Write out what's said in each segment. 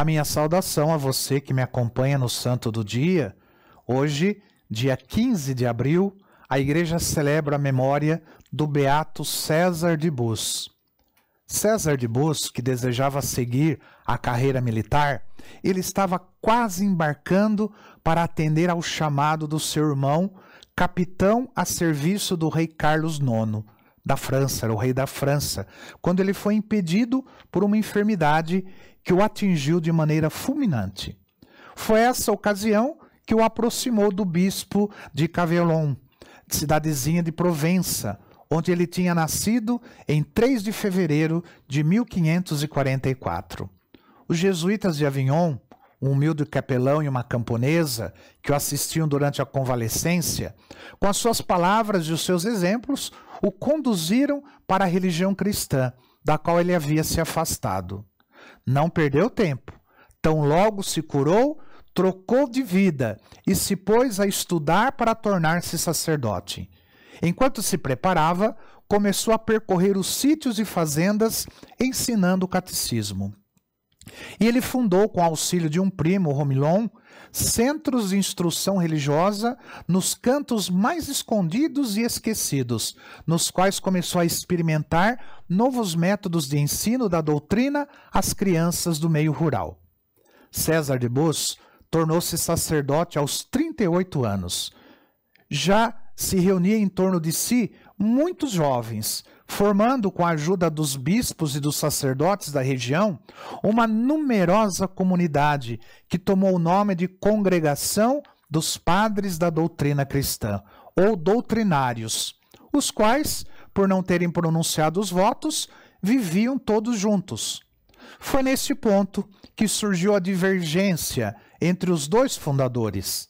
A minha saudação a você que me acompanha no Santo do Dia. Hoje, dia 15 de abril, a igreja celebra a memória do beato César de Bus. César de Bus, que desejava seguir a carreira militar, ele estava quase embarcando para atender ao chamado do seu irmão, capitão a serviço do rei Carlos IX da França, era o rei da França, quando ele foi impedido por uma enfermidade que o atingiu de maneira fulminante. Foi essa ocasião que o aproximou do bispo de Cavellon, cidadezinha de Provença, onde ele tinha nascido em 3 de fevereiro de 1544. Os jesuítas de Avignon, um humilde capelão e uma camponesa que o assistiam durante a convalescência, com as suas palavras e os seus exemplos, o conduziram para a religião cristã, da qual ele havia se afastado. Não perdeu tempo. Tão logo se curou, trocou de vida e se pôs a estudar para tornar-se sacerdote. Enquanto se preparava, começou a percorrer os sítios e fazendas ensinando o catecismo. E ele fundou, com auxílio de um primo, Romilon, centros de instrução religiosa nos cantos mais escondidos e esquecidos, nos quais começou a experimentar novos métodos de ensino da doutrina às crianças do meio rural. César de Bus tornou-se sacerdote aos 38 anos. Já se reunia em torno de si muitos jovens, formando, com a ajuda dos bispos e dos sacerdotes da região, uma numerosa comunidade que tomou o nome de Congregação dos Padres da Doutrina Cristã, ou doutrinários, os quais, por não terem pronunciado os votos, viviam todos juntos. Foi nesse ponto que surgiu a divergência entre os dois fundadores.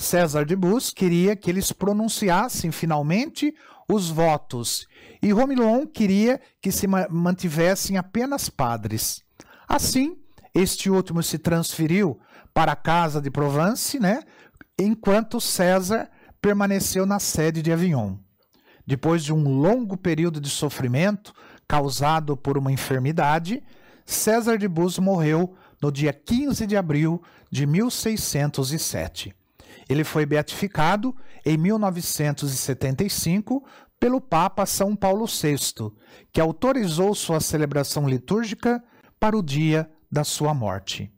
César de Bus queria que eles pronunciassem finalmente os votos e Romilon queria que se mantivessem apenas padres. Assim, este último se transferiu para a casa de Provence, né, enquanto César permaneceu na sede de Avignon. Depois de um longo período de sofrimento causado por uma enfermidade, César de Bus morreu no dia 15 de abril de 1607. Ele foi beatificado em 1975 pelo Papa São Paulo VI, que autorizou sua celebração litúrgica para o dia da sua morte.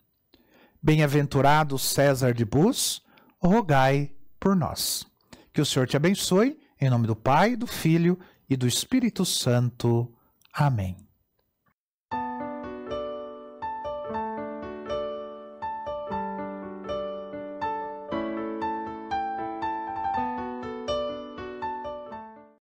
Bem-aventurado César de Bus, rogai por nós. Que o Senhor te abençoe, em nome do Pai, do Filho e do Espírito Santo. Amém.